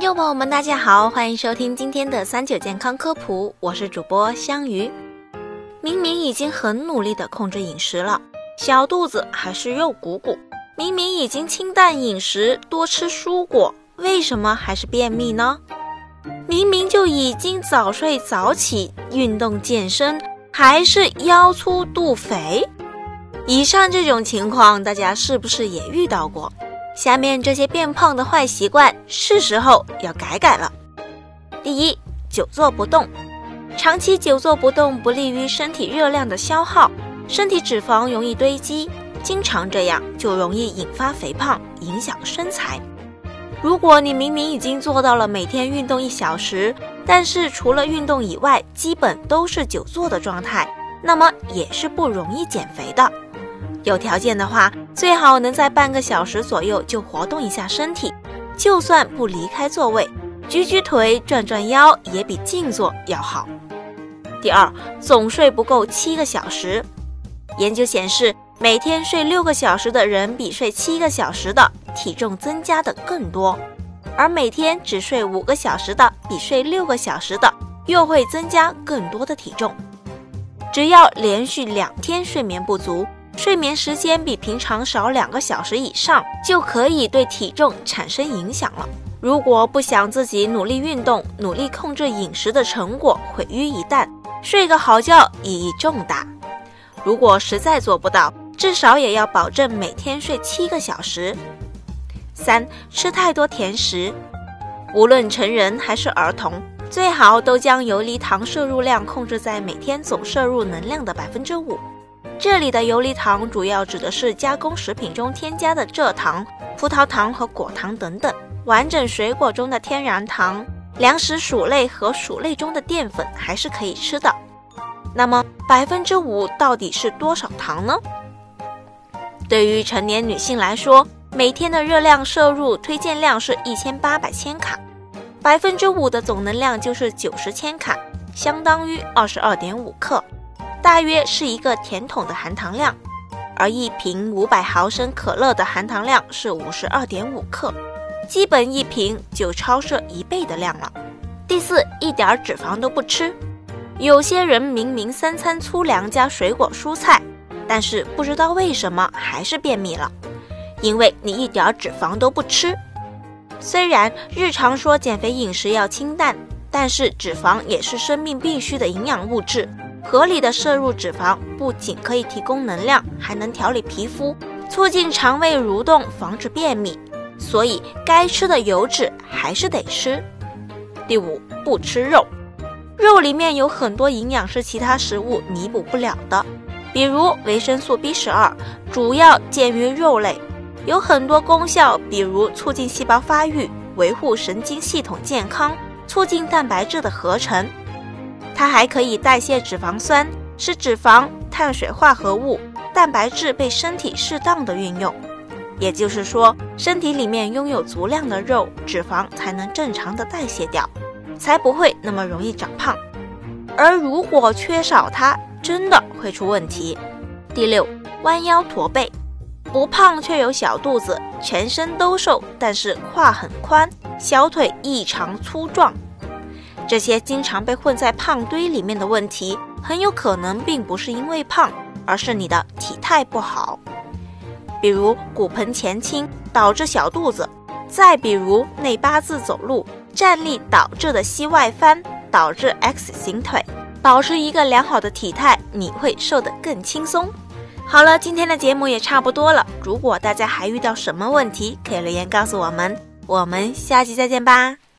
众朋友们，大家好，欢迎收听今天的三九健康科普，我是主播香鱼。明明已经很努力的控制饮食了，小肚子还是肉鼓鼓；明明已经清淡饮食，多吃蔬果，为什么还是便秘呢？明明就已经早睡早起、运动健身，还是腰粗肚肥。以上这种情况，大家是不是也遇到过？下面这些变胖的坏习惯，是时候要改改了。第一，久坐不动，长期久坐不动不利于身体热量的消耗，身体脂肪容易堆积，经常这样就容易引发肥胖，影响身材。如果你明明已经做到了每天运动一小时，但是除了运动以外，基本都是久坐的状态，那么也是不容易减肥的。有条件的话，最好能在半个小时左右就活动一下身体，就算不离开座位，举举腿、转转腰，也比静坐要好。第二，总睡不够七个小时。研究显示，每天睡六个小时的人，比睡七个小时的体重增加的更多；而每天只睡五个小时的，比睡六个小时的又会增加更多的体重。只要连续两天睡眠不足。睡眠时间比平常少两个小时以上，就可以对体重产生影响了。如果不想自己努力运动、努力控制饮食的成果毁于一旦，睡个好觉意义重大。如果实在做不到，至少也要保证每天睡七个小时。三、吃太多甜食，无论成人还是儿童，最好都将游离糖摄入量控制在每天总摄入能量的百分之五。这里的游离糖主要指的是加工食品中添加的蔗糖、葡萄糖和果糖等等。完整水果中的天然糖、粮食薯类和薯类中的淀粉还是可以吃的。那么百分之五到底是多少糖呢？对于成年女性来说，每天的热量摄入推荐量是一千八百千卡，百分之五的总能量就是九十千卡，相当于二十二点五克。大约是一个甜筒的含糖量，而一瓶五百毫升可乐的含糖量是五十二点五克，基本一瓶就超摄一倍的量了。第四，一点脂肪都不吃。有些人明明三餐粗粮加水果蔬菜，但是不知道为什么还是便秘了，因为你一点脂肪都不吃。虽然日常说减肥饮食要清淡，但是脂肪也是生命必需的营养物质。合理的摄入脂肪，不仅可以提供能量，还能调理皮肤，促进肠胃蠕动，防止便秘。所以，该吃的油脂还是得吃。第五，不吃肉。肉里面有很多营养是其他食物弥补不了的，比如维生素 B 十二，主要见于肉类，有很多功效，比如促进细胞发育，维护神经系统健康，促进蛋白质的合成。它还可以代谢脂肪酸，使脂肪、碳水化合物、蛋白质被身体适当的运用。也就是说，身体里面拥有足量的肉脂肪，才能正常的代谢掉，才不会那么容易长胖。而如果缺少它，真的会出问题。第六，弯腰驼背，不胖却有小肚子，全身都瘦，但是胯很宽，小腿异常粗壮。这些经常被混在胖堆里面的问题，很有可能并不是因为胖，而是你的体态不好。比如骨盆前倾导致小肚子，再比如内八字走路站立导致的膝外翻，导致 X 型腿。保持一个良好的体态，你会瘦得更轻松。好了，今天的节目也差不多了。如果大家还遇到什么问题，可以留言告诉我们。我们下期再见吧。